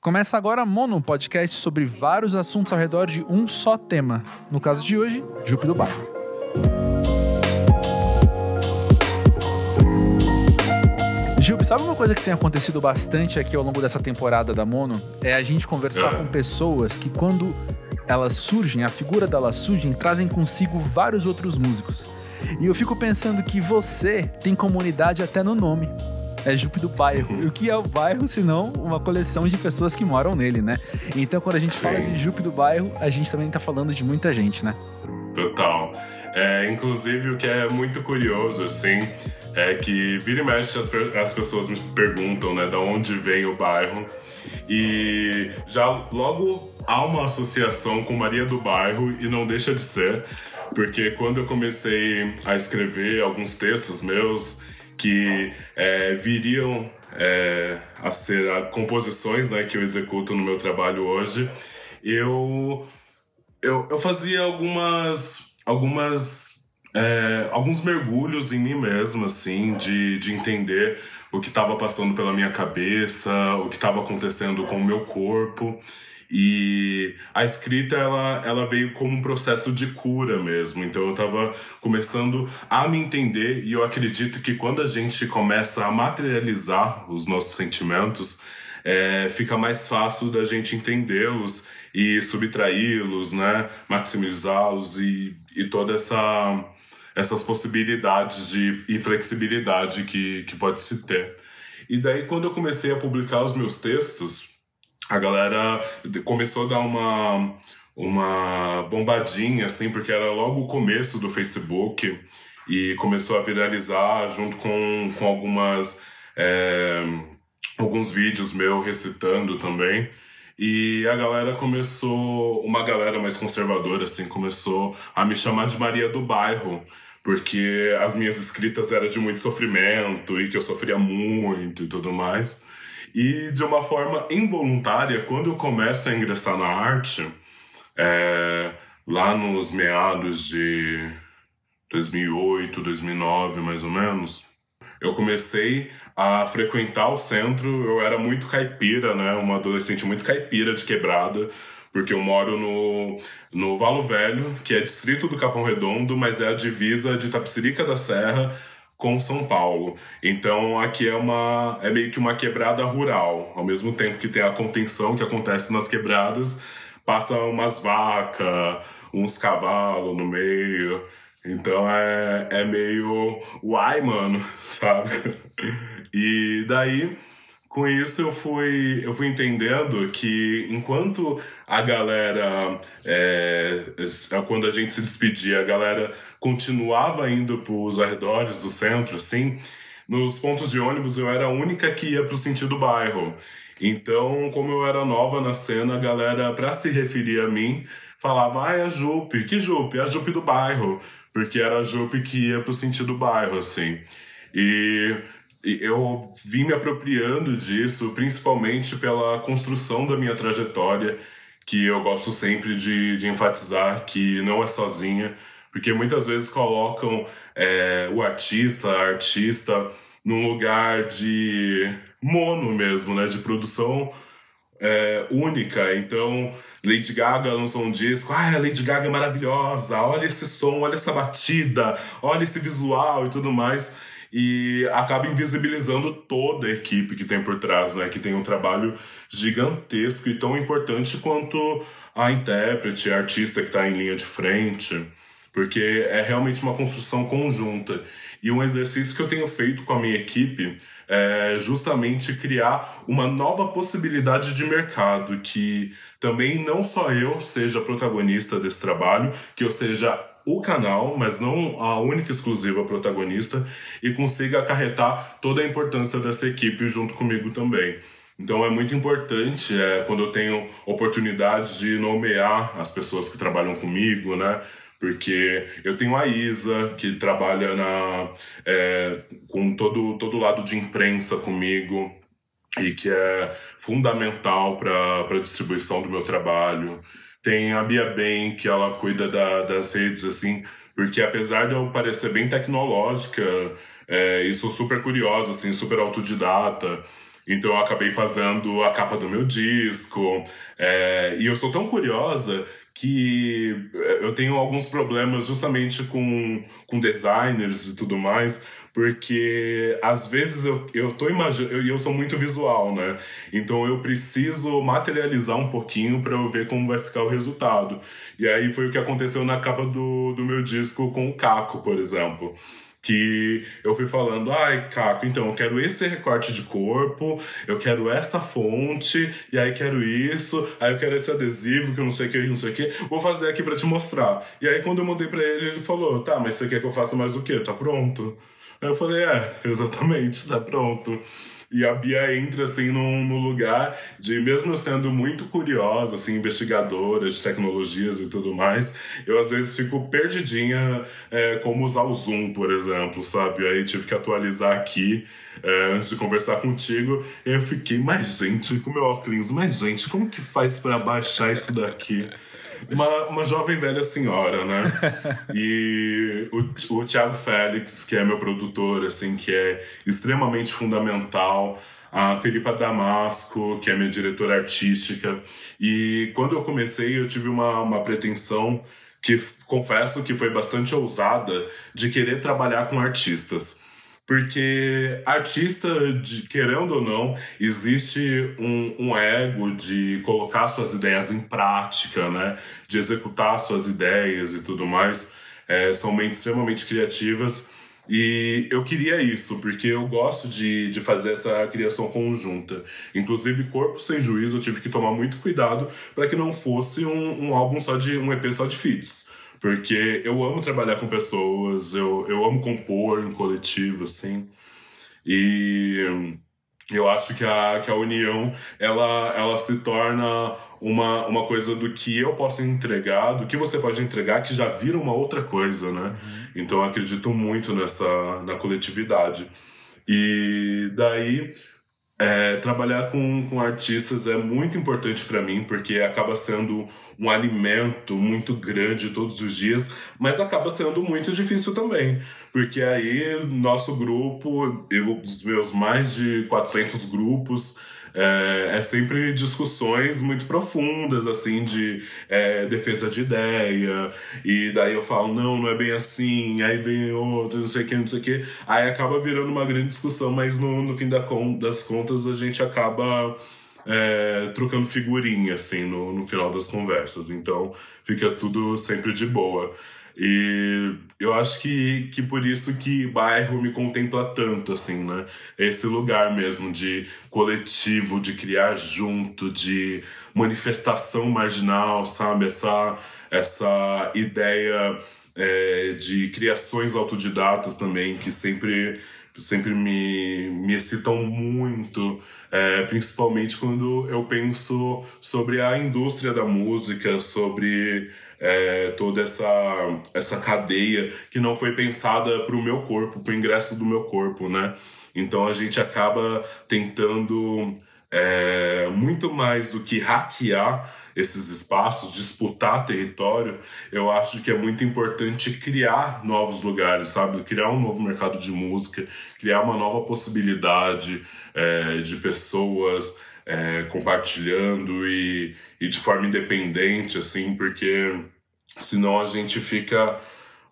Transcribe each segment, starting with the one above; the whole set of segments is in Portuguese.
Começa agora Mono, podcast sobre vários assuntos ao redor de um só tema. No caso de hoje, Jupe do Bairro. Jupe, sabe uma coisa que tem acontecido bastante aqui ao longo dessa temporada da Mono? É a gente conversar com pessoas que quando elas surgem, a figura delas surgem, trazem consigo vários outros músicos. E eu fico pensando que você tem comunidade até no nome é Jupe do bairro. E o que é o bairro, senão uma coleção de pessoas que moram nele, né? Então, quando a gente Sim. fala de Jupe do bairro, a gente também tá falando de muita gente, né? Total. É, inclusive, o que é muito curioso, assim, é que vira e mexe as, as pessoas me perguntam, né, de onde vem o bairro. E já logo há uma associação com Maria do Bairro, e não deixa de ser, porque quando eu comecei a escrever alguns textos meus, que é, viriam é, a ser a, composições né, que eu executo no meu trabalho hoje, eu, eu, eu fazia algumas, algumas é, alguns mergulhos em mim mesmo, assim, de, de entender o que estava passando pela minha cabeça, o que estava acontecendo com o meu corpo. E a escrita, ela, ela veio como um processo de cura mesmo. Então eu estava começando a me entender e eu acredito que quando a gente começa a materializar os nossos sentimentos, é, fica mais fácil da gente entendê-los e subtraí-los, né? Maximizá-los e, e toda essa essas possibilidades de e flexibilidade que, que pode se ter. E daí, quando eu comecei a publicar os meus textos, a galera começou a dar uma, uma bombadinha, assim, porque era logo o começo do Facebook e começou a viralizar junto com, com algumas. É, alguns vídeos meus recitando também. E a galera começou, uma galera mais conservadora, assim, começou a me chamar de Maria do Bairro, porque as minhas escritas eram de muito sofrimento e que eu sofria muito e tudo mais. E de uma forma involuntária, quando eu começo a ingressar na arte, é, lá nos meados de 2008, 2009, mais ou menos, eu comecei a frequentar o centro. Eu era muito caipira, né? Uma adolescente muito caipira de quebrada, porque eu moro no, no Valo Velho, que é distrito do Capão Redondo, mas é a divisa de Tapsirica da Serra com São Paulo. Então aqui é uma é meio que uma quebrada rural, ao mesmo tempo que tem a contenção que acontece nas quebradas, passa umas vacas, uns cavalos no meio. Então é, é meio uai, mano, sabe? E daí com isso eu fui eu fui entendendo que enquanto a galera é, quando a gente se despedia a galera continuava indo para os arredores do centro, assim, nos pontos de ônibus eu era a única que ia para o sentido bairro. Então, como eu era nova na cena, a galera, para se referir a mim, falava, ah, é a Jupe. Que Jupe? É a Jupe do bairro. Porque era a Jupe que ia para o sentido bairro, assim. E eu vim me apropriando disso, principalmente pela construção da minha trajetória, que eu gosto sempre de, de enfatizar que não é sozinha, porque muitas vezes colocam é, o artista, a artista, num lugar de mono mesmo, né? De produção é, única. Então, Lady Gaga lançou um disco. Ah, a Lady Gaga é maravilhosa. Olha esse som, olha essa batida, olha esse visual e tudo mais. E acaba invisibilizando toda a equipe que tem por trás, né? Que tem um trabalho gigantesco e tão importante quanto a intérprete, a artista que está em linha de frente porque é realmente uma construção conjunta. E um exercício que eu tenho feito com a minha equipe é justamente criar uma nova possibilidade de mercado, que também não só eu seja protagonista desse trabalho, que eu seja o canal, mas não a única exclusiva protagonista, e consiga acarretar toda a importância dessa equipe junto comigo também. Então é muito importante é, quando eu tenho oportunidades de nomear as pessoas que trabalham comigo, né? porque eu tenho a Isa, que trabalha na, é, com todo, todo lado de imprensa comigo e que é fundamental para a distribuição do meu trabalho. Tem a Bia Ben, que ela cuida da, das redes, assim, porque apesar de eu parecer bem tecnológica, é, e sou super curiosa, assim, super autodidata, Então eu acabei fazendo a capa do meu disco. É, e eu sou tão curiosa que eu tenho alguns problemas justamente com, com designers e tudo mais, porque às vezes eu, eu tô imaginando, eu, eu sou muito visual, né? Então eu preciso materializar um pouquinho para eu ver como vai ficar o resultado. E aí foi o que aconteceu na capa do, do meu disco com o Caco, por exemplo que eu fui falando, ai, Caco, então eu quero esse recorte de corpo, eu quero essa fonte, e aí quero isso, aí eu quero esse adesivo que eu não sei o que, não sei o que, vou fazer aqui para te mostrar. E aí quando eu mandei para ele, ele falou, tá, mas você quer que eu faça mais o quê? Tá pronto. Aí eu falei, é, exatamente, tá pronto. E a Bia entra, assim, num, num lugar de, mesmo sendo muito curiosa, assim, investigadora de tecnologias e tudo mais, eu às vezes fico perdidinha é, como usar o Zoom, por exemplo, sabe? Aí tive que atualizar aqui é, antes de conversar contigo. Eu fiquei, mas gente, com meu óculos, mas gente, como que faz para baixar isso daqui? Uma, uma jovem velha senhora, né? E o, o Thiago Félix, que é meu produtor, assim, que é extremamente fundamental. A Felipa Damasco, que é minha diretora artística. E quando eu comecei, eu tive uma, uma pretensão que confesso que foi bastante ousada de querer trabalhar com artistas. Porque artista, de, querendo ou não, existe um, um, ego de colocar suas ideias em prática, né? De executar suas ideias e tudo mais. É, são mentes extremamente criativas. E eu queria isso, porque eu gosto de, de fazer essa criação conjunta. Inclusive, Corpo Sem Juízo, eu tive que tomar muito cuidado para que não fosse um, um álbum só de. um EP só de feats porque eu amo trabalhar com pessoas, eu, eu amo compor em coletivo, assim. E eu acho que a, que a união, ela, ela se torna uma, uma coisa do que eu posso entregar, do que você pode entregar, que já vira uma outra coisa, né? Uhum. Então eu acredito muito nessa, na coletividade. E daí é, trabalhar com, com artistas é muito importante para mim, porque acaba sendo um alimento muito grande todos os dias, mas acaba sendo muito difícil também, porque aí nosso grupo, eu, os meus mais de 400 grupos, é, é, sempre discussões muito profundas, assim, de é, defesa de ideia, e daí eu falo, não, não é bem assim, aí vem outro, não sei o que, não sei o que, aí acaba virando uma grande discussão, mas no, no fim da, das contas a gente acaba é, trocando figurinha, assim, no, no final das conversas, então fica tudo sempre de boa. E eu acho que, que por isso que bairro me contempla tanto, assim, né? Esse lugar mesmo de coletivo, de criar junto, de manifestação marginal, sabe? Essa, essa ideia é, de criações autodidatas também, que sempre sempre me, me excitam muito, é, principalmente quando eu penso sobre a indústria da música, sobre é, toda essa, essa cadeia que não foi pensada para o meu corpo, para o ingresso do meu corpo, né? Então a gente acaba tentando é, muito mais do que hackear esses espaços, disputar território, eu acho que é muito importante criar novos lugares, sabe? Criar um novo mercado de música, criar uma nova possibilidade é, de pessoas é, compartilhando e, e de forma independente, assim, porque senão a gente fica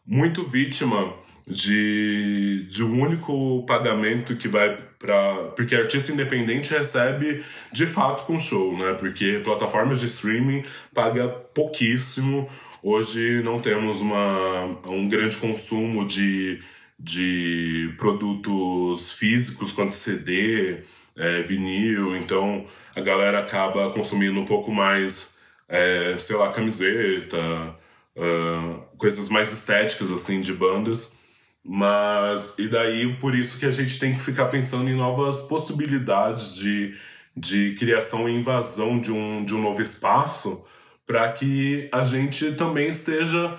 muito vítima de, de um único pagamento que vai para porque artista independente recebe de fato com show, né? Porque plataformas de streaming paga pouquíssimo. Hoje não temos uma, um grande consumo de, de produtos físicos quanto CD, é, vinil, então a galera acaba consumindo um pouco mais, é, sei lá, camiseta, uh, coisas mais estéticas assim de bandas. Mas, e daí por isso que a gente tem que ficar pensando em novas possibilidades de, de criação e invasão de um, de um novo espaço para que a gente também esteja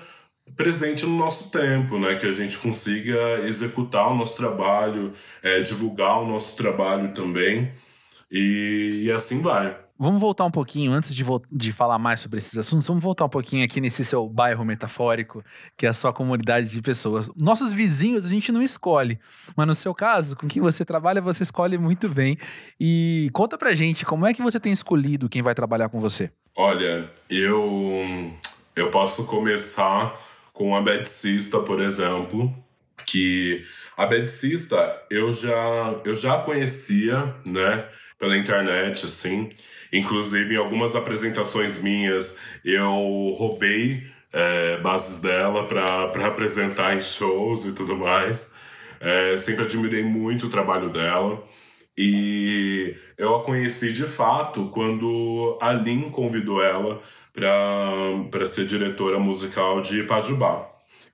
presente no nosso tempo, né? Que a gente consiga executar o nosso trabalho, é, divulgar o nosso trabalho também e, e assim vai. Vamos voltar um pouquinho, antes de, de falar mais sobre esses assuntos, vamos voltar um pouquinho aqui nesse seu bairro metafórico, que é a sua comunidade de pessoas. Nossos vizinhos a gente não escolhe, mas no seu caso, com quem você trabalha, você escolhe muito bem. E conta pra gente, como é que você tem escolhido quem vai trabalhar com você? Olha, eu, eu posso começar com a Bedcista, por exemplo, que a Bedcista eu já, eu já conhecia, né, pela internet, assim, Inclusive, em algumas apresentações minhas, eu roubei é, bases dela para apresentar em shows e tudo mais. É, sempre admirei muito o trabalho dela. E eu a conheci de fato quando a Lin convidou ela para ser diretora musical de Pajubá.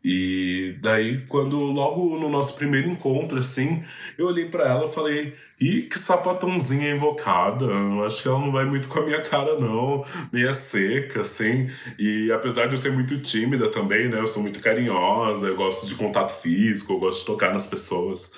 E daí, quando logo no nosso primeiro encontro, assim, eu olhei para ela e falei: Ih, que sapatãozinha invocada. Acho que ela não vai muito com a minha cara, não. Meia seca, assim. E apesar de eu ser muito tímida também, né? Eu sou muito carinhosa, eu gosto de contato físico, eu gosto de tocar nas pessoas.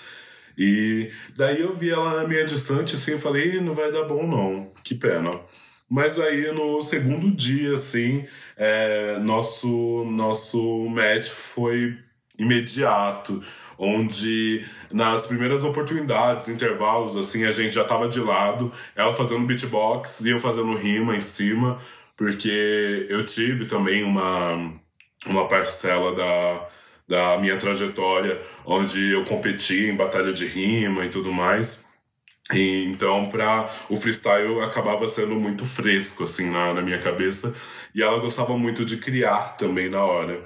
E daí eu vi ela meio distante, assim, e falei: não vai dar bom, não. Que pena. Mas aí no segundo dia, assim, é, nosso, nosso match foi imediato, onde nas primeiras oportunidades, intervalos, assim, a gente já tava de lado, ela fazendo beatbox e eu fazendo rima em cima, porque eu tive também uma, uma parcela da, da minha trajetória onde eu competi em batalha de rima e tudo mais. E, então, para o freestyle acabava sendo muito fresco, assim, na, na minha cabeça. E ela gostava muito de criar também na hora.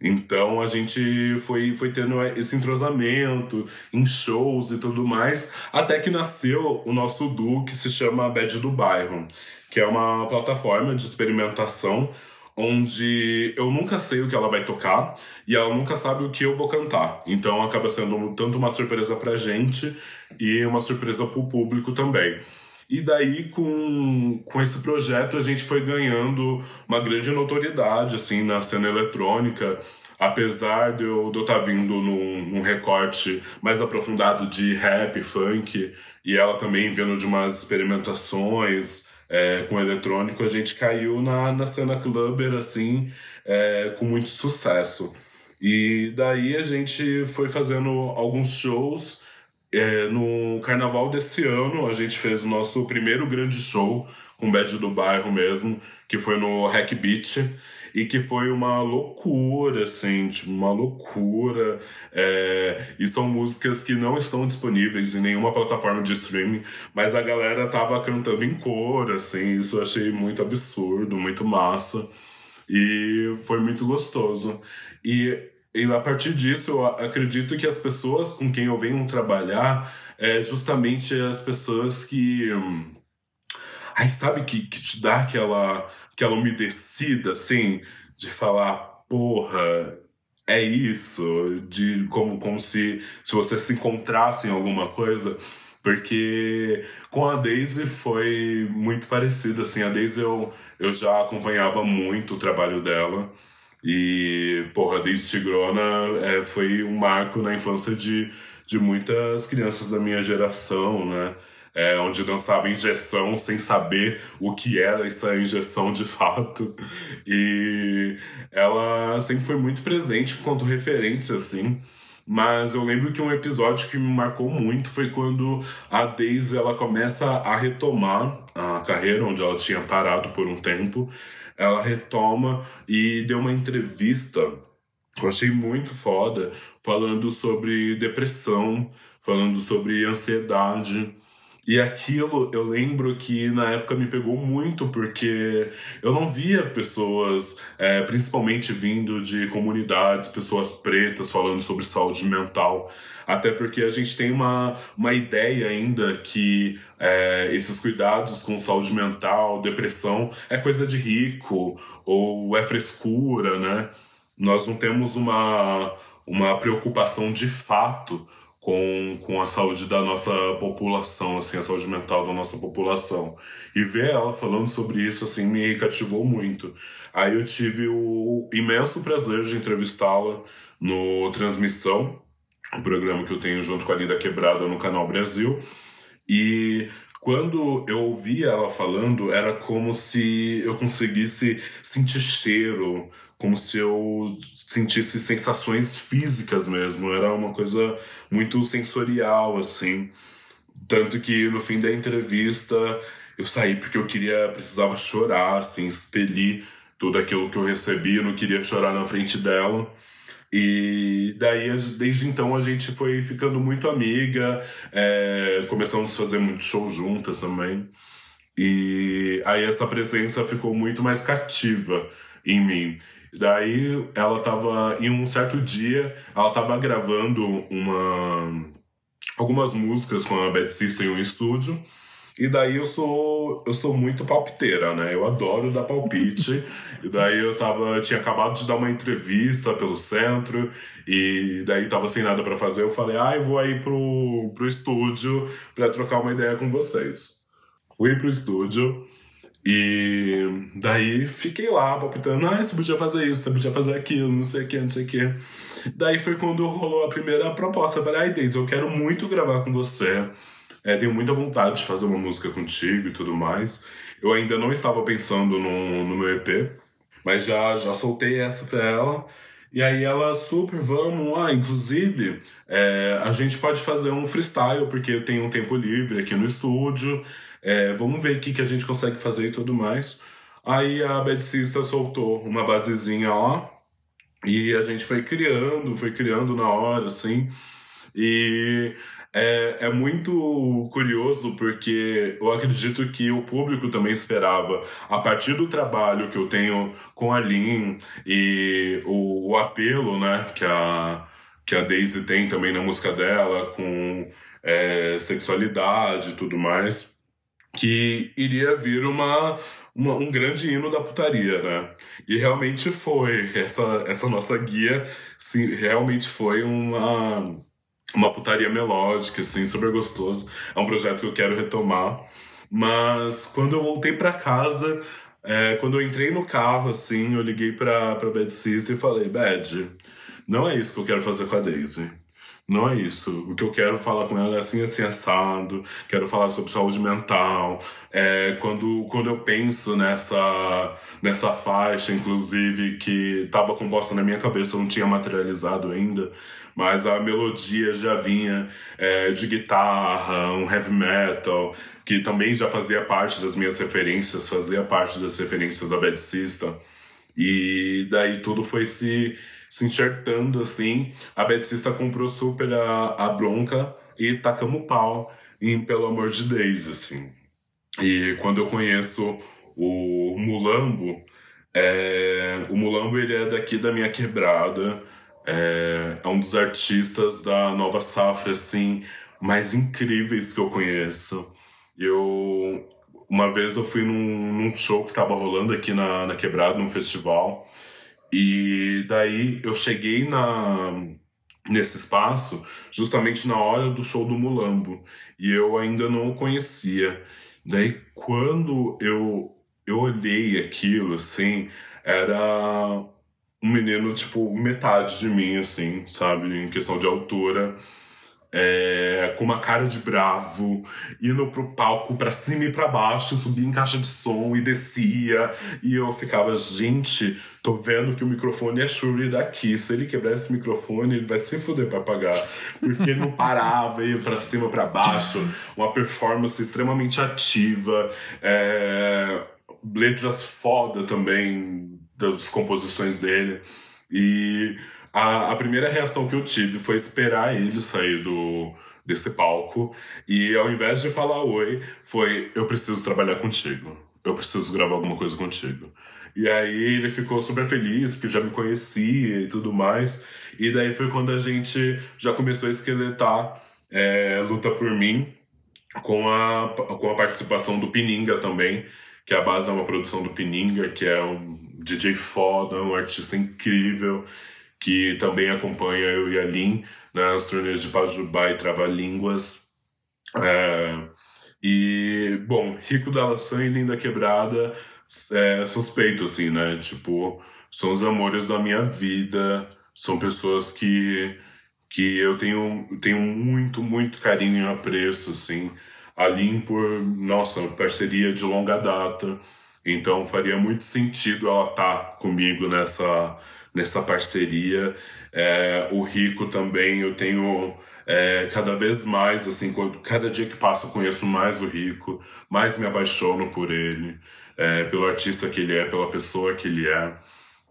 Então a gente foi, foi tendo esse entrosamento em shows e tudo mais, até que nasceu o nosso duo que se chama Bad do Bairro, que é uma plataforma de experimentação onde eu nunca sei o que ela vai tocar e ela nunca sabe o que eu vou cantar. Então acaba sendo tanto uma surpresa pra gente e uma surpresa pro público também. E daí, com, com esse projeto, a gente foi ganhando uma grande notoriedade, assim, na cena eletrônica. Apesar de eu estar tá vindo num, num, recorte mais aprofundado de rap, funk, e ela também vindo de umas experimentações é, com eletrônico, a gente caiu na, na cena clubber, assim, é, com muito sucesso. E daí a gente foi fazendo alguns shows. É, no carnaval desse ano, a gente fez o nosso primeiro grande show com o Bad do Bairro mesmo, que foi no Hack Beach e que foi uma loucura, assim, tipo, uma loucura. É, e são músicas que não estão disponíveis em nenhuma plataforma de streaming, mas a galera tava cantando em cor, assim, isso eu achei muito absurdo, muito massa. E foi muito gostoso. E, e a partir disso, eu acredito que as pessoas com quem eu venho trabalhar é justamente as pessoas que. Hum, Aí sabe que, que te dá aquela, aquela umedecida, assim, de falar, porra, é isso, de como, como se, se você se encontrasse em alguma coisa. Porque com a Daisy foi muito parecido, assim, a Daisy eu, eu já acompanhava muito o trabalho dela. E, porra, Daisy Tigrona é, foi um marco na infância de, de muitas crianças da minha geração, né? É, onde dançava injeção sem saber o que era essa injeção de fato. E ela sempre foi muito presente enquanto referência, assim. Mas eu lembro que um episódio que me marcou muito foi quando a Daisy ela começa a retomar a carreira onde ela tinha parado por um tempo. Ela retoma e deu uma entrevista eu achei muito foda, falando sobre depressão, falando sobre ansiedade. E aquilo eu lembro que na época me pegou muito porque eu não via pessoas, é, principalmente vindo de comunidades, pessoas pretas falando sobre saúde mental. Até porque a gente tem uma, uma ideia ainda que é, esses cuidados com saúde mental, depressão, é coisa de rico ou é frescura, né? Nós não temos uma, uma preocupação de fato com, com a saúde da nossa população, assim, a saúde mental da nossa população. E ver ela falando sobre isso, assim, me cativou muito. Aí eu tive o imenso prazer de entrevistá-la no Transmissão, um programa que eu tenho junto com a Linda Quebrada no Canal Brasil. E quando eu ouvia ela falando, era como se eu conseguisse sentir cheiro, como se eu sentisse sensações físicas mesmo. Era uma coisa muito sensorial, assim. Tanto que no fim da entrevista eu saí porque eu queria, precisava chorar, assim, expelir tudo aquilo que eu recebi, eu não queria chorar na frente dela. E daí, desde então, a gente foi ficando muito amiga, é, começamos a fazer muito show juntas também. E aí essa presença ficou muito mais cativa em mim. Daí ela tava, em um certo dia, ela tava gravando uma algumas músicas com a Bad Sister em um estúdio. E daí eu sou eu sou muito palpiteira, né? Eu adoro dar palpite. e daí eu tava tinha acabado de dar uma entrevista pelo centro e daí tava sem nada para fazer. Eu falei: "Ah, eu vou aí pro pro estúdio para trocar uma ideia com vocês". Fui pro estúdio e daí fiquei lá palpitando, ah, você podia fazer isso, você podia fazer aquilo, não sei o que, não sei o que. Daí foi quando rolou a primeira proposta. Eu falei, ai, Deise, eu quero muito gravar com você. É, tenho muita vontade de fazer uma música contigo e tudo mais. Eu ainda não estava pensando no, no meu EP, mas já, já soltei essa pra ela. E aí ela, super, vamos lá. Inclusive, é, a gente pode fazer um freestyle, porque eu tenho um tempo livre aqui no estúdio. É, vamos ver o que, que a gente consegue fazer e tudo mais. Aí a Bad Sister soltou uma basezinha lá. E a gente foi criando, foi criando na hora, assim. E é, é muito curioso porque eu acredito que o público também esperava, a partir do trabalho que eu tenho com a Lin e o, o apelo né, que, a, que a Daisy tem também na música dela, com é, sexualidade e tudo mais, que iria vir uma, uma, um grande hino da putaria, né? E realmente foi. Essa, essa nossa guia sim, realmente foi uma uma putaria melódica, assim, super gostoso. É um projeto que eu quero retomar. Mas quando eu voltei para casa, é, quando eu entrei no carro, assim, eu liguei pra, pra Bad Sister e falei, Bad, não é isso que eu quero fazer com a Daisy. Não é isso. O que eu quero falar com ela é assim, assim, assado. Quero falar sobre saúde mental. É, quando, quando eu penso nessa, nessa faixa, inclusive, que estava composta na minha cabeça, eu não tinha materializado ainda, mas a melodia já vinha é, de guitarra, um heavy metal, que também já fazia parte das minhas referências, fazia parte das referências da Bad System. E daí tudo foi se se enxertando assim. A Betsista comprou super a, a bronca e tacamos pau em Pelo Amor de Deus, assim. E quando eu conheço o Mulambo, é, o Mulambo ele é daqui da minha quebrada, é, é um dos artistas da nova safra, assim, mais incríveis que eu conheço. Eu, uma vez eu fui num, num show que tava rolando aqui na, na Quebrada, num festival, e daí eu cheguei na nesse espaço justamente na hora do show do Mulambo e eu ainda não o conhecia. Daí quando eu eu olhei aquilo assim, era um menino tipo metade de mim assim, sabe, em questão de altura é, com uma cara de bravo, indo pro palco pra cima e pra baixo, subia em caixa de som e descia. E eu ficava, gente, tô vendo que o microfone é Shuri daqui. Se ele quebrar esse microfone, ele vai se fuder pra pagar. Porque ele não parava, ia pra cima, pra baixo. Uma performance extremamente ativa. É, letras foda também das composições dele. E a, a primeira reação que eu tive foi esperar ele sair do, desse palco. E ao invés de falar oi, foi: Eu preciso trabalhar contigo. Eu preciso gravar alguma coisa contigo. E aí ele ficou super feliz, porque já me conhecia e tudo mais. E daí foi quando a gente já começou a esqueletar é, Luta por Mim, com a, com a participação do Pininga também, que a base é uma produção do Pininga, que é um DJ foda, um artista incrível que também acompanha eu e a Lin nas turnês de Pajubá e Trava-Línguas. É, e, bom, Rico da Laçã e Linda Quebrada é suspeito, assim, né? Tipo, são os amores da minha vida, são pessoas que, que eu tenho, tenho muito, muito carinho e apreço, assim. A Lin por, nossa, parceria de longa data. Então faria muito sentido ela estar tá comigo nessa, nessa parceria. É, o Rico também, eu tenho é, cada vez mais, assim, quando, cada dia que passa eu conheço mais o Rico, mais me apaixono por ele, é, pelo artista que ele é, pela pessoa que ele é.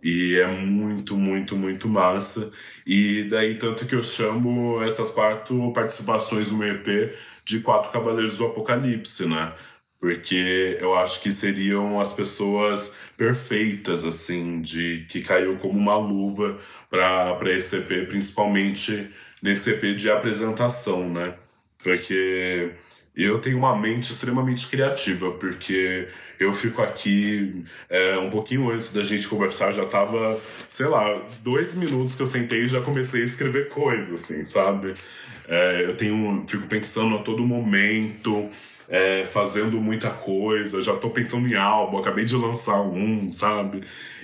E é muito, muito, muito massa. E daí, tanto que eu chamo essas quatro participações no EP de Quatro Cavaleiros do Apocalipse, né? Porque eu acho que seriam as pessoas perfeitas, assim, de que caiu como uma luva para esse EP, principalmente nesse EP de apresentação, né? Porque eu tenho uma mente extremamente criativa, porque eu fico aqui é, um pouquinho antes da gente conversar, já tava, sei lá, dois minutos que eu sentei e já comecei a escrever coisas, assim, sabe? É, eu tenho, fico pensando a todo momento, é, fazendo muita coisa, já tô pensando em álbum, acabei de lançar um, sabe?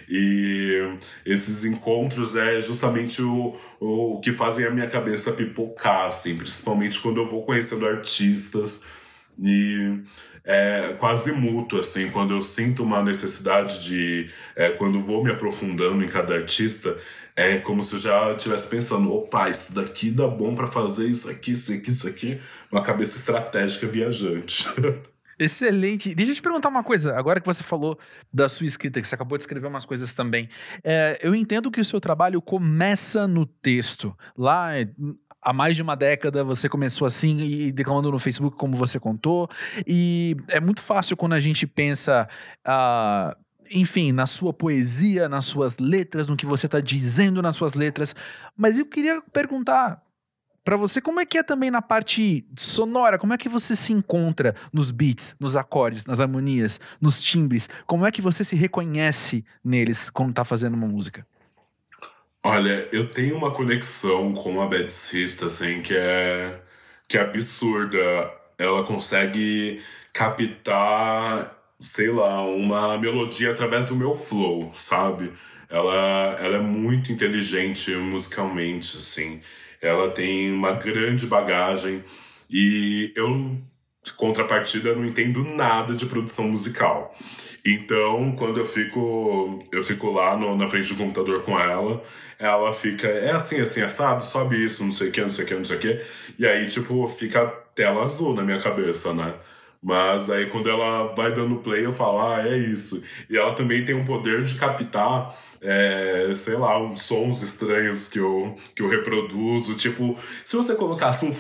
E esses encontros é justamente o, o que fazem a minha cabeça pipocar, assim, principalmente quando eu vou conhecendo artistas e é quase mútuo, assim, quando eu sinto uma necessidade de. É, quando vou me aprofundando em cada artista, é como se eu já estivesse pensando: opa, isso daqui dá bom para fazer isso aqui, isso aqui, isso aqui. Uma cabeça estratégica viajante. Excelente. Deixa eu te perguntar uma coisa. Agora que você falou da sua escrita, que você acabou de escrever umas coisas também. É, eu entendo que o seu trabalho começa no texto. Lá há mais de uma década você começou assim e declamando no Facebook, como você contou. E é muito fácil quando a gente pensa. Uh, enfim, na sua poesia, nas suas letras, no que você está dizendo nas suas letras. Mas eu queria perguntar para você como é que é também na parte sonora, como é que você se encontra nos beats, nos acordes, nas harmonias, nos timbres? Como é que você se reconhece neles quando está fazendo uma música? Olha, eu tenho uma conexão com a Bad Sister, assim, que é, que é absurda. Ela consegue captar, sei lá, uma melodia através do meu flow, sabe? Ela, ela é muito inteligente musicalmente, assim. Ela tem uma grande bagagem e eu, contrapartida, não entendo nada de produção musical. Então, quando eu fico eu fico lá no, na frente do computador com ela, ela fica, é assim, assim, assado, sobe isso, não sei o que, não sei o que, não sei o que. E aí, tipo, fica tela azul na minha cabeça, né? Mas aí quando ela vai dando play, eu falo, ah, é isso. E ela também tem um poder de captar, é, sei lá, sons estranhos que eu, que eu reproduzo. Tipo, se você colocasse um.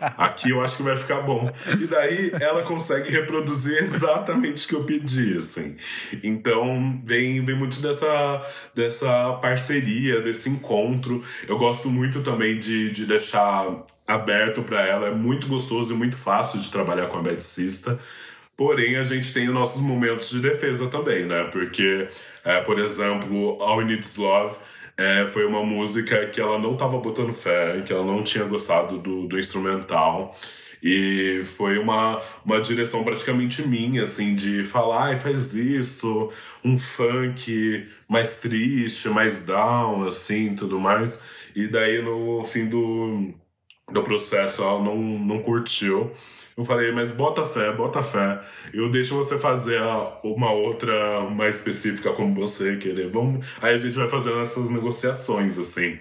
Aqui eu acho que vai ficar bom. E daí ela consegue reproduzir exatamente o que eu pedi, assim. Então vem, vem muito dessa, dessa parceria, desse encontro. Eu gosto muito também de, de deixar aberto para ela, é muito gostoso e muito fácil de trabalhar com a medicista. Porém, a gente tem os nossos momentos de defesa também, né? Porque, é, por exemplo, All Needs Love é, foi uma música que ela não estava botando fé, que ela não tinha gostado do, do instrumental. E foi uma, uma direção praticamente minha, assim, de falar, ai, faz isso, um funk mais triste, mais down, assim, tudo mais. E daí, no fim do, do processo, ela não, não curtiu. Eu falei, mas bota fé, bota fé. Eu deixo você fazer uma outra mais específica como você querer. Vamos... Aí a gente vai fazendo essas negociações, assim.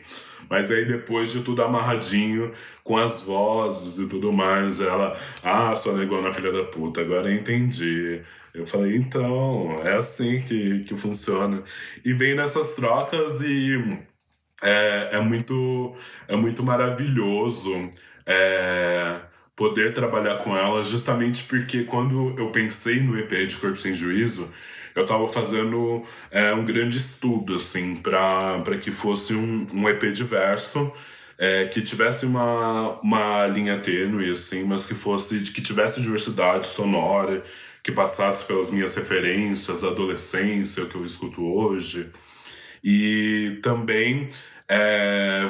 Mas aí depois de tudo amarradinho, com as vozes e tudo mais, ela, ah, sua negona filha da puta, agora eu entendi. Eu falei, então, é assim que, que funciona. E vem nessas trocas e é, é, muito, é muito maravilhoso é, poder trabalhar com ela, justamente porque quando eu pensei no EP de Corpo Sem Juízo, eu estava fazendo é, um grande estudo, assim, para que fosse um, um EP diverso, é, que tivesse uma, uma linha tênue, assim, mas que fosse que tivesse diversidade sonora, que passasse pelas minhas referências da adolescência, o que eu escuto hoje. E também é,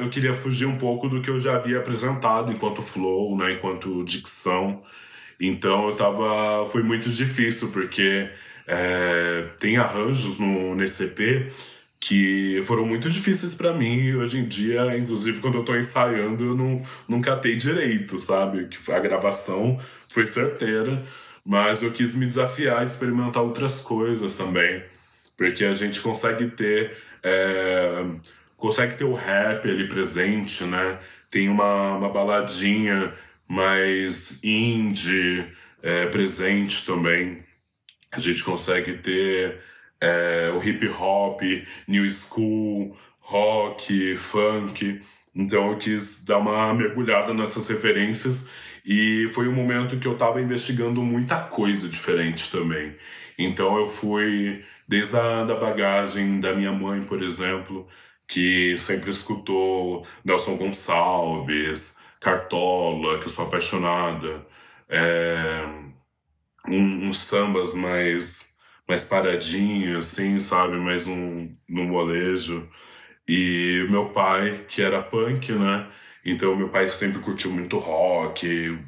eu queria fugir um pouco do que eu já havia apresentado enquanto flow, né, enquanto dicção. Então eu tava, foi muito difícil porque é, tem arranjos no nesse EP que foram muito difíceis para mim. Hoje em dia, inclusive quando eu tô ensaiando, eu não, não catei direito, sabe? A gravação foi certeira, mas eu quis me desafiar experimentar outras coisas também. Porque a gente consegue ter. É, consegue ter o rap ali presente, né? Tem uma, uma baladinha mais indie é, presente também. A gente consegue ter é, o hip hop, new school, rock, funk. Então eu quis dar uma mergulhada nessas referências e foi um momento que eu estava investigando muita coisa diferente também. Então eu fui desde a da bagagem da minha mãe, por exemplo, que sempre escutou Nelson Gonçalves, Cartola, que eu sou apaixonada, é, um, uns sambas mais mais paradinho, assim, sabe? Mais um, um molejo. E meu pai, que era punk, né? Então meu pai sempre curtiu muito rock,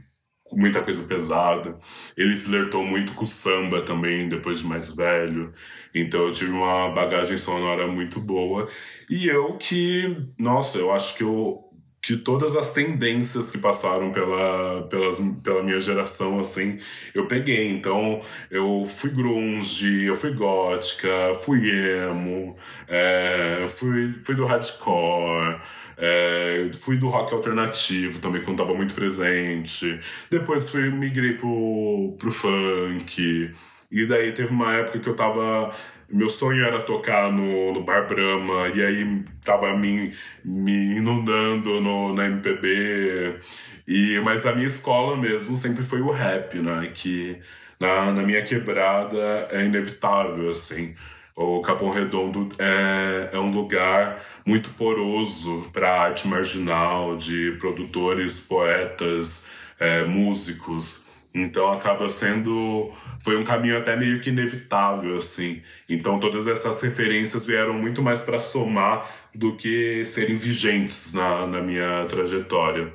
muita coisa pesada. Ele flertou muito com samba também, depois de mais velho. Então eu tive uma bagagem sonora muito boa. E eu que, nossa, eu acho que eu que todas as tendências que passaram pela, pelas, pela minha geração, assim, eu peguei. Então, eu fui grunge, eu fui gótica, fui emo, é, fui, fui do hardcore, é, fui do rock alternativo também, quando estava muito presente. Depois fui, migrei pro, pro funk. E daí teve uma época que eu tava meu sonho era tocar no, no Bar Brahma, e aí tava me, me inundando no, na MPB. E, mas a minha escola mesmo sempre foi o rap, né? Que na, na minha quebrada é inevitável, assim. O Capão Redondo é, é um lugar muito poroso para arte marginal, de produtores, poetas, é, músicos. Então acaba sendo. Foi um caminho até meio que inevitável, assim. Então todas essas referências vieram muito mais para somar do que serem vigentes na, na minha trajetória.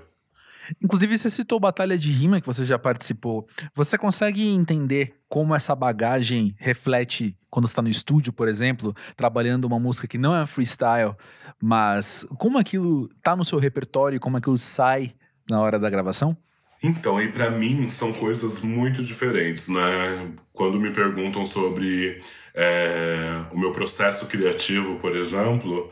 Inclusive, você citou Batalha de Rima, que você já participou. Você consegue entender como essa bagagem reflete quando está no estúdio, por exemplo, trabalhando uma música que não é freestyle, mas como aquilo está no seu repertório, como aquilo sai na hora da gravação? Então, e para mim são coisas muito diferentes, né? Quando me perguntam sobre é, o meu processo criativo, por exemplo,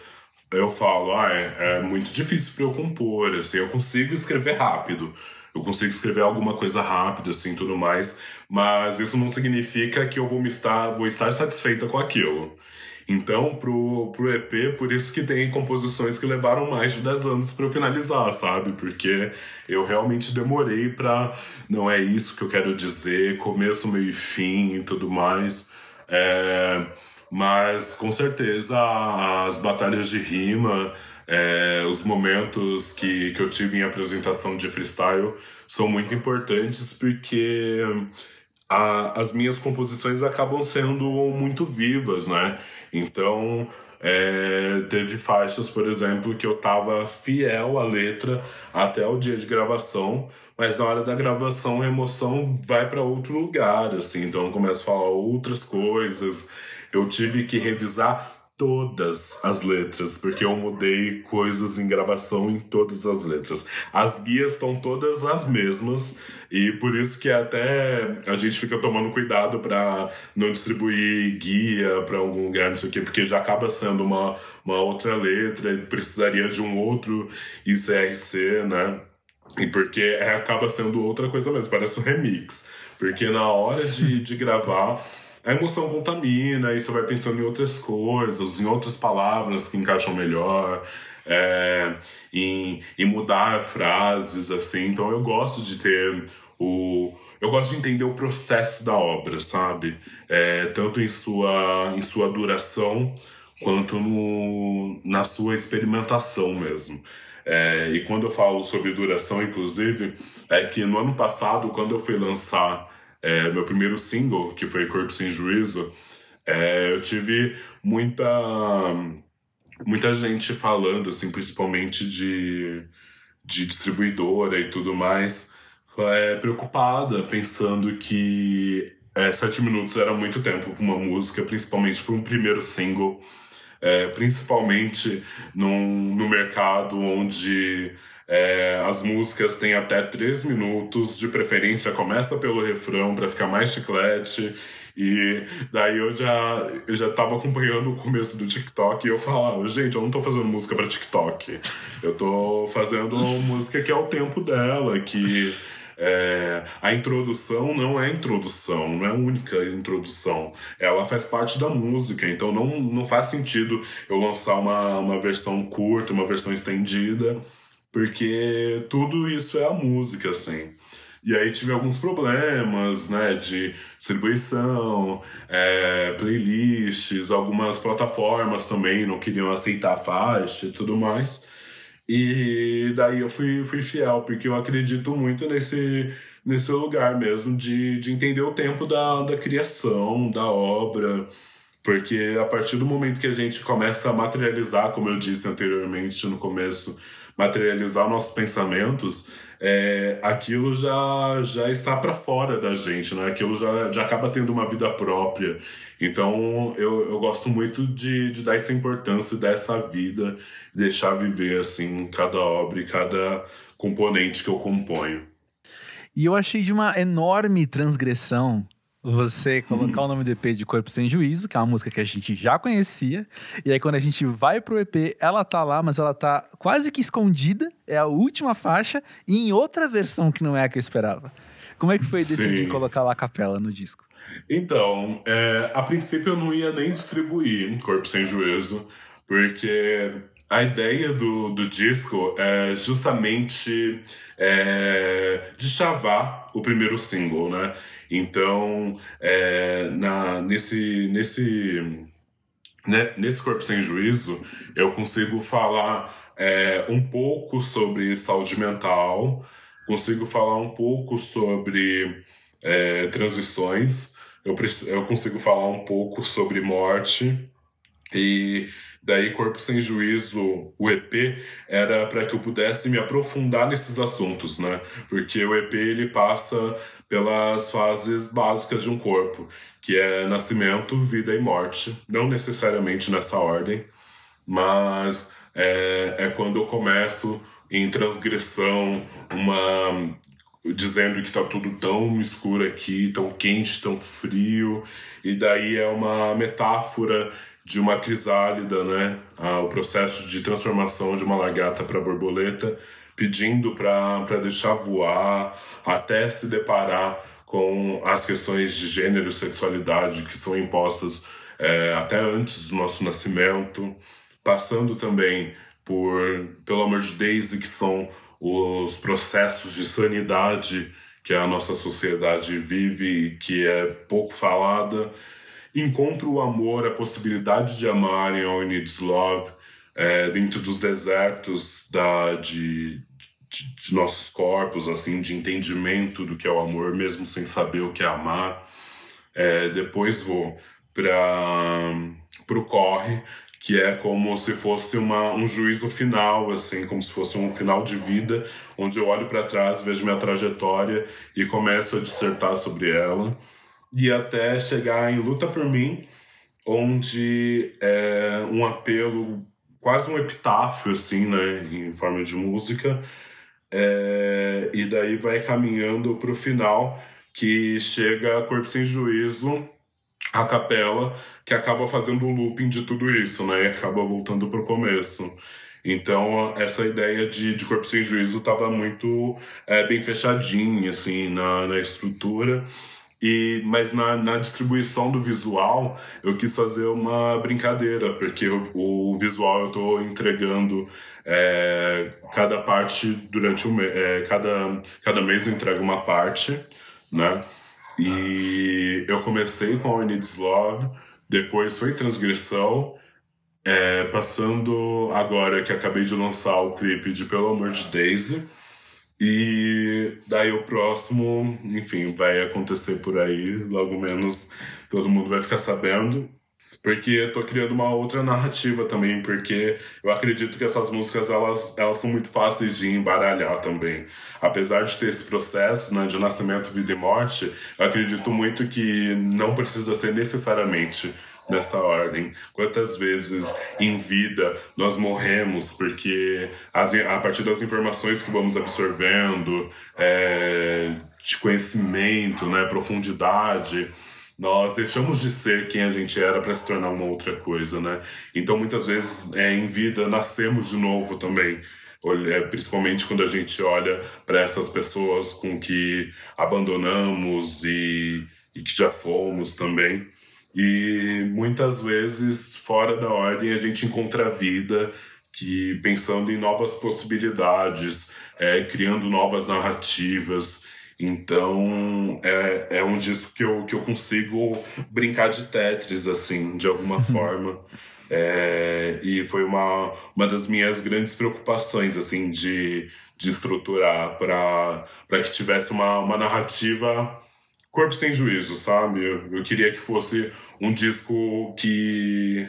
eu falo, ah, é, é muito difícil para eu compor, assim, eu consigo escrever rápido, eu consigo escrever alguma coisa rápida, assim, tudo mais, mas isso não significa que eu vou me estar, vou estar satisfeita com aquilo. Então, pro, pro EP, por isso que tem composições que levaram mais de 10 anos para eu finalizar, sabe? Porque eu realmente demorei pra. Não é isso que eu quero dizer, começo, meio e fim e tudo mais. É, mas, com certeza, as batalhas de rima, é, os momentos que, que eu tive em apresentação de freestyle são muito importantes porque a, as minhas composições acabam sendo muito vivas, né? Então, é, teve faixas, por exemplo, que eu tava fiel à letra até o dia de gravação, mas na hora da gravação a emoção vai para outro lugar, assim, então eu começo a falar outras coisas. Eu tive que revisar todas as letras, porque eu mudei coisas em gravação em todas as letras. As guias estão todas as mesmas e por isso que até a gente fica tomando cuidado para não distribuir guia para algum lugar, não sei o quê, porque já acaba sendo uma, uma outra letra, precisaria de um outro ICRC, né? E porque é, acaba sendo outra coisa mesmo, parece um remix. Porque na hora de, de gravar a emoção contamina, e você vai pensando em outras coisas, em outras palavras que encaixam melhor, é, em, em mudar frases, assim. Então eu gosto de ter o. Eu gosto de entender o processo da obra, sabe? É, tanto em sua, em sua duração quanto no, na sua experimentação mesmo. É, e quando eu falo sobre duração, inclusive, é que no ano passado, quando eu fui lançar é, meu primeiro single, que foi Corpo Sem Juízo, é, eu tive muita muita gente falando, assim, principalmente de, de distribuidora e tudo mais, é, preocupada, pensando que é, sete minutos era muito tempo para uma música, principalmente para um primeiro single. é, principalmente num, no mercado onde é, as músicas têm até três minutos, de preferência começa pelo refrão para ficar mais chiclete. E daí eu já, eu já tava acompanhando o começo do TikTok e eu falava, gente, eu não tô fazendo música para TikTok. Eu tô fazendo música que é o tempo dela, que é, a introdução não é introdução, não é a única introdução. Ela faz parte da música, então não, não faz sentido eu lançar uma, uma versão curta, uma versão estendida, porque tudo isso é a música, assim. E aí tive alguns problemas, né, de distribuição, é, playlists, algumas plataformas também não queriam aceitar a faixa e tudo mais. E daí eu fui, fui fiel, porque eu acredito muito nesse, nesse lugar mesmo de, de entender o tempo da, da criação, da obra. Porque a partir do momento que a gente começa a materializar, como eu disse anteriormente no começo, materializar nossos pensamentos, é, aquilo já, já está para fora da gente, né? Aquilo já, já acaba tendo uma vida própria. Então eu, eu gosto muito de, de dar essa importância dessa vida, deixar viver assim cada obra e cada componente que eu componho. E eu achei de uma enorme transgressão você colocar o nome do EP de Corpo Sem Juízo, que é uma música que a gente já conhecia. E aí, quando a gente vai pro EP, ela tá lá, mas ela tá quase que escondida. É a última faixa e em outra versão que não é a que eu esperava. Como é que foi decidir Sim. colocar lá a capela no disco? Então, é, a princípio eu não ia nem distribuir Corpo Sem Juízo, porque a ideia do, do disco é justamente é, de chavar o primeiro single, né? Então, é, na, nesse, nesse, né, nesse Corpo Sem Juízo, eu consigo falar é, um pouco sobre saúde mental, consigo falar um pouco sobre é, transições, eu, eu consigo falar um pouco sobre morte e Daí, Corpo Sem Juízo, o EP, era para que eu pudesse me aprofundar nesses assuntos, né? Porque o EP ele passa pelas fases básicas de um corpo, que é nascimento, vida e morte. Não necessariamente nessa ordem, mas é, é quando eu começo em transgressão, uma dizendo que tá tudo tão escuro aqui, tão quente, tão frio, e daí é uma metáfora de uma crisálida, né? Ah, o processo de transformação de uma lagarta para borboleta, pedindo para deixar voar até se deparar com as questões de gênero e sexualidade que são impostas é, até antes do nosso nascimento, passando também por, de Daisy, que são os processos de sanidade que a nossa sociedade vive e que é pouco falada, encontro o amor, a possibilidade de amar em All Needs Love, é, dentro dos desertos da, de, de, de, nossos corpos, assim, de entendimento do que é o amor, mesmo sem saber o que é amar. É, depois vou para o corre, que é como se fosse uma, um juízo final, assim, como se fosse um final de vida, onde eu olho para trás, vejo minha trajetória e começo a dissertar sobre ela e até chegar em Luta por Mim, onde é um apelo, quase um epitáfio, assim, né, em forma de música, é, e daí vai caminhando para o final, que chega a Corpo Sem Juízo, a capela, que acaba fazendo um looping de tudo isso, né, e acaba voltando para o começo. Então, essa ideia de, de corpo sem juízo estava muito é, bem fechadinha, assim, na, na estrutura. E, mas na, na distribuição do visual, eu quis fazer uma brincadeira, porque o, o visual eu estou entregando é, cada parte durante o mês. É, cada, cada mês eu entrego uma parte, né? E eu comecei com All Needs Love, depois foi Transgressão, é, passando agora que acabei de lançar o clipe de Pelo Amor de Daisy e daí o próximo, enfim, vai acontecer por aí, logo menos todo mundo vai ficar sabendo. Porque eu tô criando uma outra narrativa também, porque eu acredito que essas músicas elas, elas são muito fáceis de embaralhar também. Apesar de ter esse processo né, de nascimento, vida e morte, eu acredito muito que não precisa ser necessariamente nessa ordem. Quantas vezes em vida nós morremos porque as, a partir das informações que vamos absorvendo, é, de conhecimento, né, profundidade, nós deixamos de ser quem a gente era para se tornar uma outra coisa, né? Então muitas vezes é, em vida nascemos de novo também principalmente quando a gente olha para essas pessoas com que abandonamos e, e que já fomos também. E muitas vezes, fora da ordem, a gente encontra a vida que pensando em novas possibilidades, é, criando novas narrativas. Então, é, é um disco que eu, que eu consigo brincar de Tetris, assim, de alguma forma. É, e foi uma, uma das minhas grandes preocupações, assim, de, de estruturar para que tivesse uma, uma narrativa corpo sem juízo, sabe? Eu, eu queria que fosse um disco que,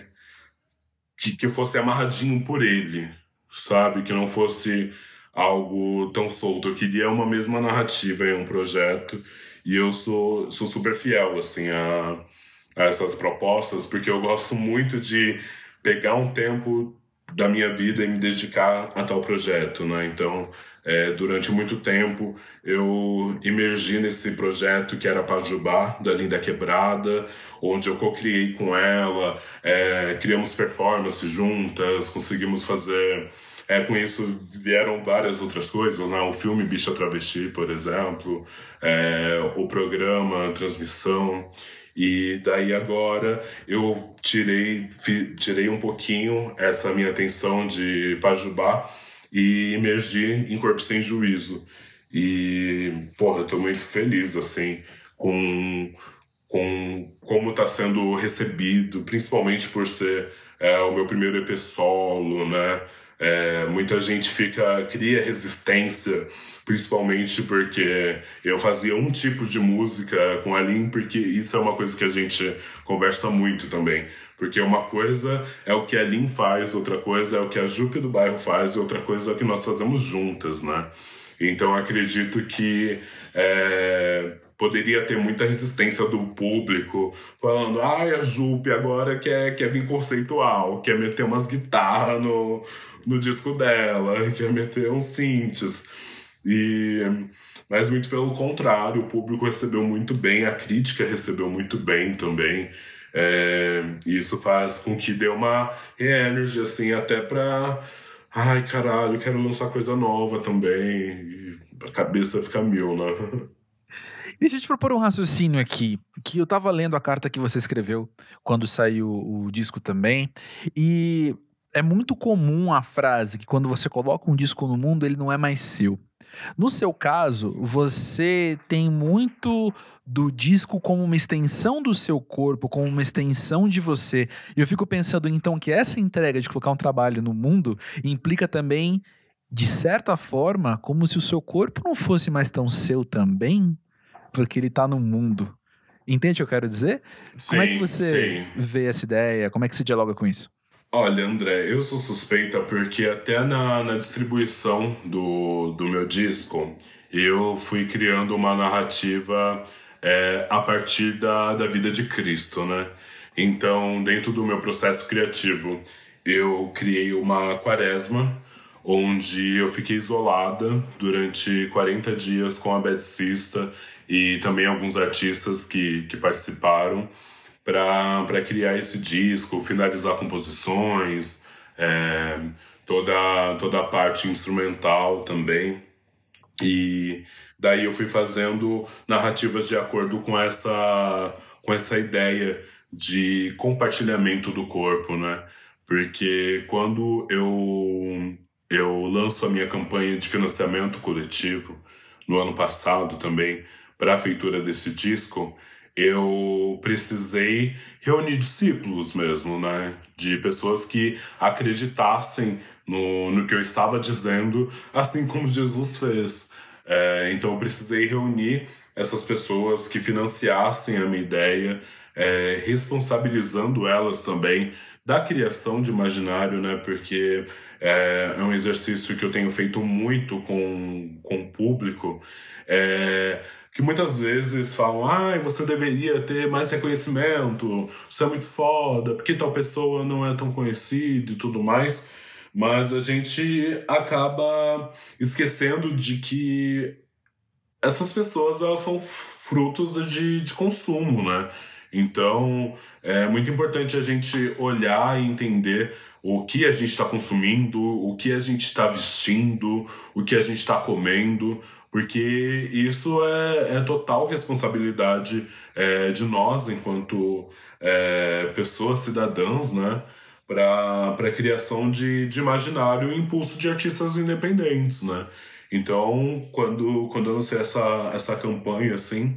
que, que fosse amarradinho por ele, sabe? Que não fosse algo tão solto. Eu queria uma mesma narrativa em um projeto e eu sou, sou super fiel, assim, a a essas propostas, porque eu gosto muito de pegar um tempo da minha vida e me dedicar a tal projeto, né? Então, é, durante muito tempo eu emergi nesse projeto que era Pajubá, da Linda Quebrada, onde eu co-criei com ela, é, criamos performances juntas, conseguimos fazer. É, com isso vieram várias outras coisas, né? O filme Bicha Travesti, por exemplo, é, o programa, a transmissão. E daí agora eu tirei, tirei um pouquinho essa minha atenção de Pajubá e emergi em Corpo Sem Juízo. E, porra, eu tô muito feliz, assim, com, com como tá sendo recebido, principalmente por ser é, o meu primeiro EP solo, né? É, muita gente fica cria resistência, principalmente porque eu fazia um tipo de música com a Lin, porque isso é uma coisa que a gente conversa muito também. Porque uma coisa é o que a Lin faz, outra coisa é o que a Jupe do bairro faz, e outra coisa é o que nós fazemos juntas, né? Então acredito que é, poderia ter muita resistência do público falando, ai, a Jupe agora quer, quer vir conceitual, quer meter umas guitarras no, no disco dela, quer meter uns synths. E, mas muito pelo contrário, o público recebeu muito bem, a crítica recebeu muito bem também. É, isso faz com que dê uma energy, assim, até pra. Ai, caralho, quero lançar coisa nova também. E a cabeça fica mil, né? Deixa eu te propor um raciocínio aqui, que eu tava lendo a carta que você escreveu quando saiu o disco também, e é muito comum a frase que quando você coloca um disco no mundo, ele não é mais seu. No seu caso, você tem muito do disco como uma extensão do seu corpo, como uma extensão de você. E eu fico pensando então que essa entrega de colocar um trabalho no mundo implica também, de certa forma, como se o seu corpo não fosse mais tão seu também, porque ele está no mundo. Entende o que eu quero dizer? Sim, como é que você sim. vê essa ideia? Como é que você dialoga com isso? Olha, André, eu sou suspeita porque até na, na distribuição do, do meu disco eu fui criando uma narrativa é, a partir da, da vida de Cristo, né? Então, dentro do meu processo criativo, eu criei uma quaresma onde eu fiquei isolada durante 40 dias com a Betsista e também alguns artistas que, que participaram para criar esse disco, finalizar composições, é, toda, toda a parte instrumental também. E daí eu fui fazendo narrativas de acordo com essa, com essa ideia de compartilhamento do corpo, né? Porque quando eu, eu lanço a minha campanha de financiamento coletivo, no ano passado também, para a feitura desse disco, eu precisei reunir discípulos mesmo, né? De pessoas que acreditassem no, no que eu estava dizendo, assim como Jesus fez. É, então eu precisei reunir essas pessoas que financiassem a minha ideia, é, responsabilizando elas também da criação de imaginário, né? Porque é, é um exercício que eu tenho feito muito com, com o público. É, que muitas vezes falam, ah, você deveria ter mais reconhecimento, você é muito foda, porque tal pessoa não é tão conhecida e tudo mais. Mas a gente acaba esquecendo de que essas pessoas elas são frutos de, de consumo, né? Então é muito importante a gente olhar e entender o que a gente está consumindo, o que a gente está vestindo, o que a gente está comendo, porque isso é, é total responsabilidade é, de nós, enquanto é, pessoas cidadãs, né? Para a criação de, de imaginário e impulso de artistas independentes, né? Então, quando, quando eu lancei essa, essa campanha, assim,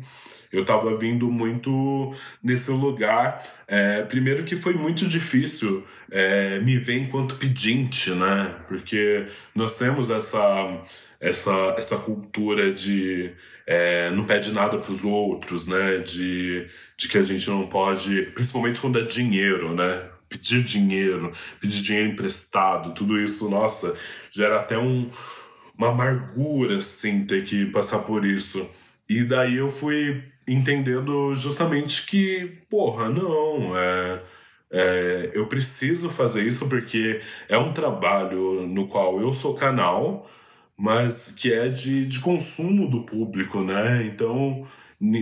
eu estava vindo muito nesse lugar. É, primeiro que foi muito difícil é, me ver enquanto pedinte, né? Porque nós temos essa essa, essa cultura de é, não pede nada para os outros, né? De, de que a gente não pode, principalmente quando é dinheiro, né? Pedir dinheiro, pedir dinheiro emprestado, tudo isso, nossa, gera até um, uma amargura, assim, ter que passar por isso. E daí eu fui entendendo justamente que, porra, não, é, é, eu preciso fazer isso porque é um trabalho no qual eu sou canal, mas que é de, de consumo do público, né? Então,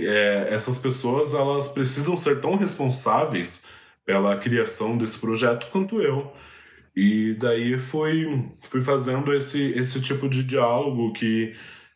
é, essas pessoas elas precisam ser tão responsáveis pela criação desse projeto quanto eu. E daí fui, fui fazendo esse, esse tipo de diálogo que,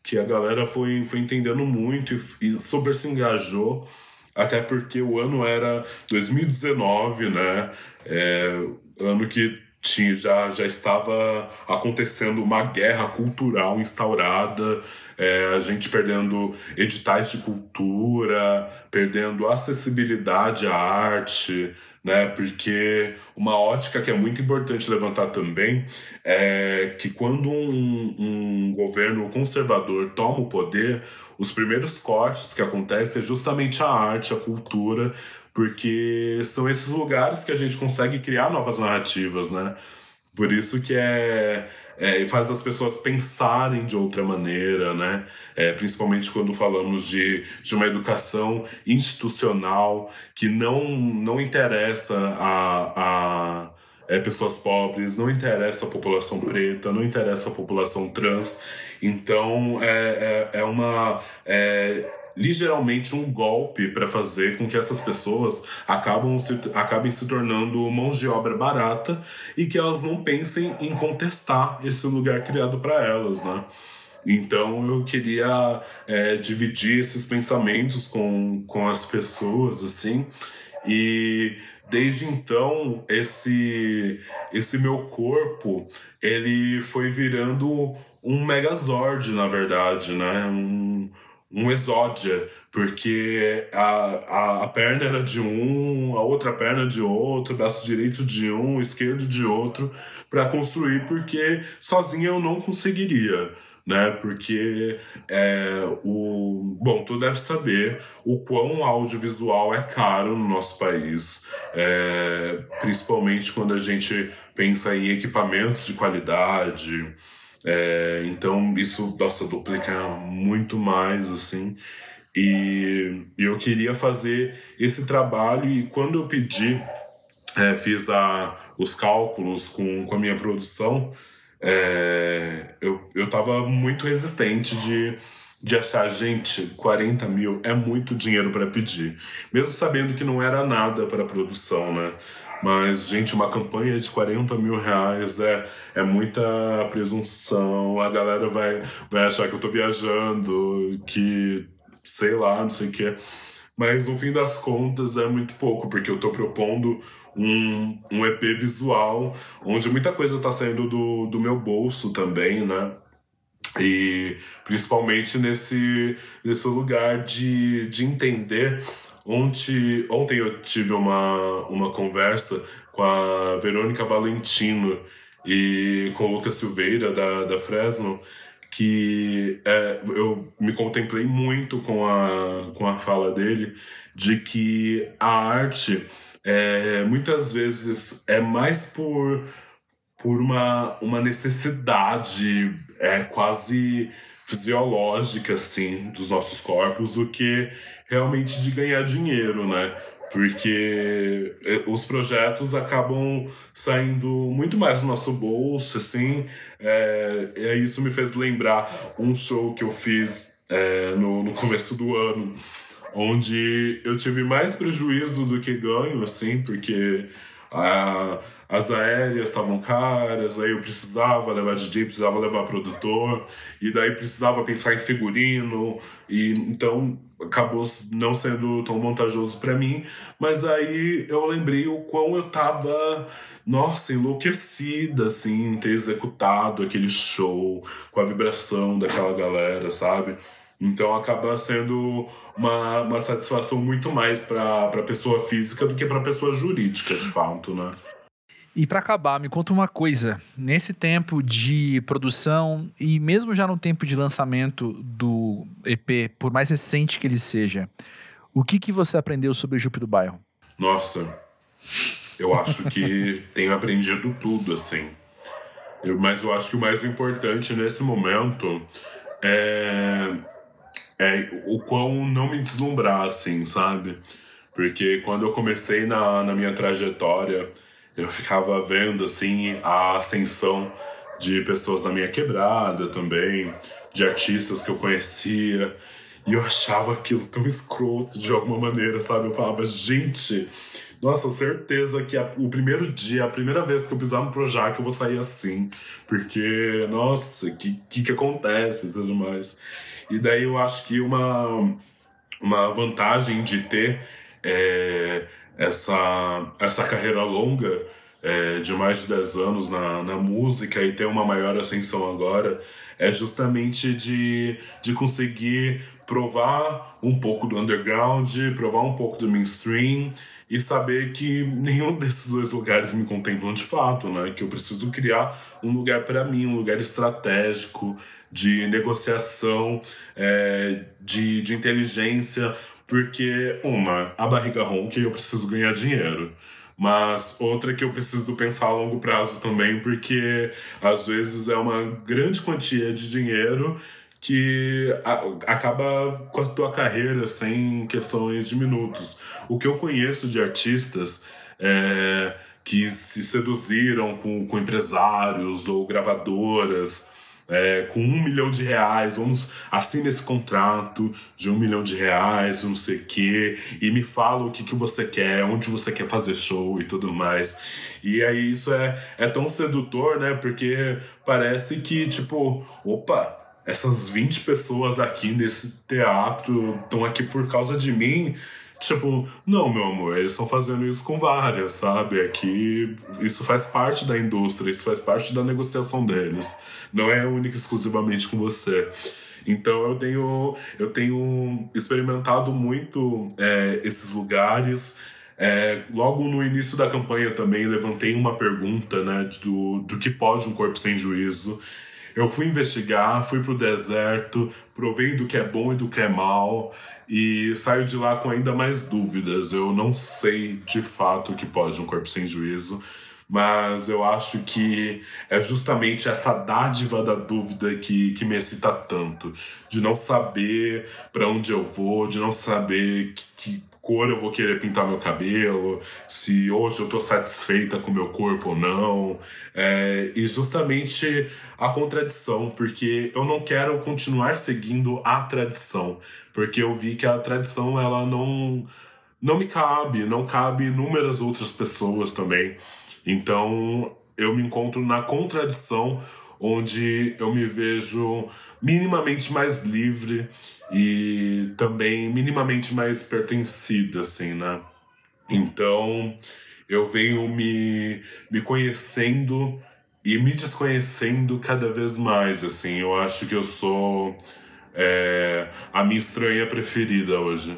que a galera foi, foi entendendo muito e, e super se engajou, até porque o ano era 2019, né? É, ano que tinha, já, já estava acontecendo uma guerra cultural instaurada, é, a gente perdendo editais de cultura, perdendo acessibilidade à arte, né? Porque uma ótica que é muito importante levantar também é que quando um, um governo conservador toma o poder, os primeiros cortes que acontecem é justamente a arte, a cultura, porque são esses lugares que a gente consegue criar novas narrativas, né? Por isso que é, é faz as pessoas pensarem de outra maneira, né? É, principalmente quando falamos de, de uma educação institucional que não, não interessa a, a é, pessoas pobres, não interessa a população preta, não interessa a população trans. Então é, é, é uma. É, ligeiramente um golpe para fazer com que essas pessoas acabam se, acabem se tornando mãos de obra barata e que elas não pensem em contestar esse lugar criado para elas, né? Então eu queria é, dividir esses pensamentos com, com as pessoas, assim, e desde então esse esse meu corpo ele foi virando um megazord na verdade né um, um exódia, porque a, a, a, perna era de um, a outra perna de outro, braço direito de um, esquerdo de outro, para construir, porque sozinho eu não conseguiria. Né? Porque é, o. Bom, tu deve saber o quão audiovisual é caro no nosso país, é, principalmente quando a gente pensa em equipamentos de qualidade, é, então isso, nossa, duplica muito mais, assim. E, eu queria fazer esse trabalho e quando eu pedi, é, fiz a, os cálculos com, com a minha produção, é, eu, eu tava muito resistente de, de achar, gente, 40 mil é muito dinheiro para pedir. Mesmo sabendo que não era nada para produção, né? Mas, gente, uma campanha de 40 mil reais é, é muita presunção. A galera vai, vai achar que eu tô viajando, que sei lá, não sei o quê. Mas no fim das contas é muito pouco, porque eu tô propondo um, um EP visual, onde muita coisa tá saindo do, do meu bolso também, né? E principalmente nesse, nesse lugar de, de entender. Ontem, ontem eu tive uma, uma conversa com a Verônica Valentino e com o Lucas Silveira, da, da Fresno, que é, eu me contemplei muito com a, com a fala dele de que a arte é, muitas vezes é mais por, por uma, uma necessidade é, quase fisiológica, assim, dos nossos corpos do que realmente de ganhar dinheiro, né? Porque eh, os projetos acabam saindo muito mais do nosso bolso, assim. É, isso me fez lembrar um show que eu fiz é, no, no começo do ano, onde eu tive mais prejuízo do que ganho, assim, porque a, as aéreas estavam caras, aí eu precisava levar DJ, precisava levar produtor, e daí precisava pensar em figurino, e então acabou não sendo tão vantajoso para mim, mas aí eu lembrei o quão eu tava, nossa, enlouquecida, assim, em ter executado aquele show com a vibração daquela galera, sabe? Então acaba sendo uma, uma satisfação muito mais para pessoa física do que para pessoa jurídica, de fato, né? E para acabar, me conta uma coisa. Nesse tempo de produção e mesmo já no tempo de lançamento do EP, por mais recente que ele seja, o que, que você aprendeu sobre o Jupe do Bairro? Nossa, eu acho que tenho aprendido tudo, assim. Eu, mas eu acho que o mais importante nesse momento é é, o quão não me deslumbrar, assim, sabe? Porque quando eu comecei na, na minha trajetória, eu ficava vendo, assim, a ascensão de pessoas da minha quebrada também, de artistas que eu conhecia, e eu achava aquilo tão escroto de alguma maneira, sabe? Eu falava, gente, nossa, certeza que a, o primeiro dia, a primeira vez que eu pisar no Projac, eu vou sair assim. Porque, nossa, o que, que, que acontece e tudo mais. E daí eu acho que uma, uma vantagem de ter é, essa, essa carreira longa é, de mais de 10 anos na, na música e ter uma maior ascensão agora é justamente de, de conseguir provar um pouco do underground, provar um pouco do mainstream e saber que nenhum desses dois lugares me contemplam de fato, né? Que eu preciso criar um lugar para mim, um lugar estratégico de negociação, é, de, de inteligência, porque uma, a barriga ronca e eu preciso ganhar dinheiro. Mas outra que eu preciso pensar a longo prazo também, porque às vezes é uma grande quantia de dinheiro que acaba com a tua carreira sem questões de minutos. O que eu conheço de artistas é, que se seduziram com, com empresários ou gravadoras é, com um milhão de reais, vamos assina esse contrato de um milhão de reais, não sei o quê, e me fala o que, que você quer, onde você quer fazer show e tudo mais. E aí isso é, é tão sedutor, né? Porque parece que, tipo, opa, essas 20 pessoas aqui nesse teatro estão aqui por causa de mim. Tipo, não, meu amor, eles estão fazendo isso com várias, sabe? Aqui, isso faz parte da indústria, isso faz parte da negociação deles. Não é única exclusivamente com você. Então eu tenho, eu tenho experimentado muito é, esses lugares. É, logo no início da campanha também levantei uma pergunta né, do, do que pode um corpo sem juízo. Eu fui investigar, fui pro deserto, provei do que é bom e do que é mal e saio de lá com ainda mais dúvidas. Eu não sei de fato o que pode um corpo sem juízo, mas eu acho que é justamente essa dádiva da dúvida que, que me excita tanto, de não saber para onde eu vou, de não saber que, que cor eu vou querer pintar meu cabelo, se hoje eu tô satisfeita com meu corpo ou não. É, e justamente a contradição, porque eu não quero continuar seguindo a tradição, porque eu vi que a tradição ela não não me cabe, não cabe inúmeras outras pessoas também. Então eu me encontro na contradição onde eu me vejo minimamente mais livre e também minimamente mais pertencida, assim, né? Então eu venho me, me conhecendo e me desconhecendo cada vez mais, assim. Eu acho que eu sou é, a minha estranha preferida hoje.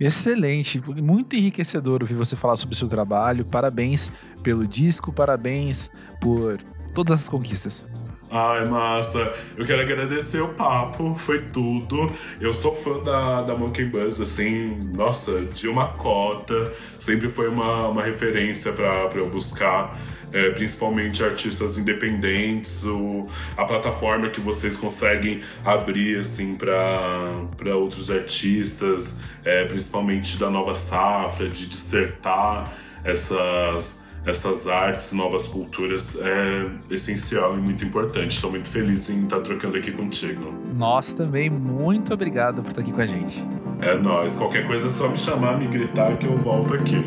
Excelente, muito enriquecedor ouvir você falar sobre o seu trabalho. Parabéns pelo disco, parabéns por todas as conquistas. Ai, massa. Eu quero agradecer o papo, foi tudo. Eu sou fã da, da Monkey Buzz, assim, nossa, de uma cota. Sempre foi uma, uma referência para eu buscar. É, principalmente artistas independentes, o, a plataforma que vocês conseguem abrir assim para outros artistas, é, principalmente da nova safra, de dissertar essas essas artes, novas culturas é essencial e muito importante. Estou muito feliz em estar trocando aqui contigo. Nós também, muito obrigado por estar aqui com a gente. É nós. Qualquer coisa é só me chamar, me gritar que eu volto aqui.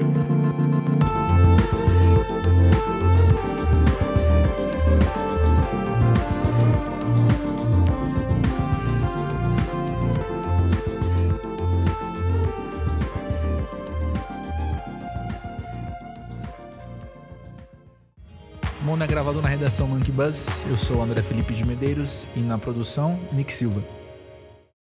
Gravado na redação Monkey Buzz. Eu sou o André Felipe de Medeiros e na produção, Nick Silva.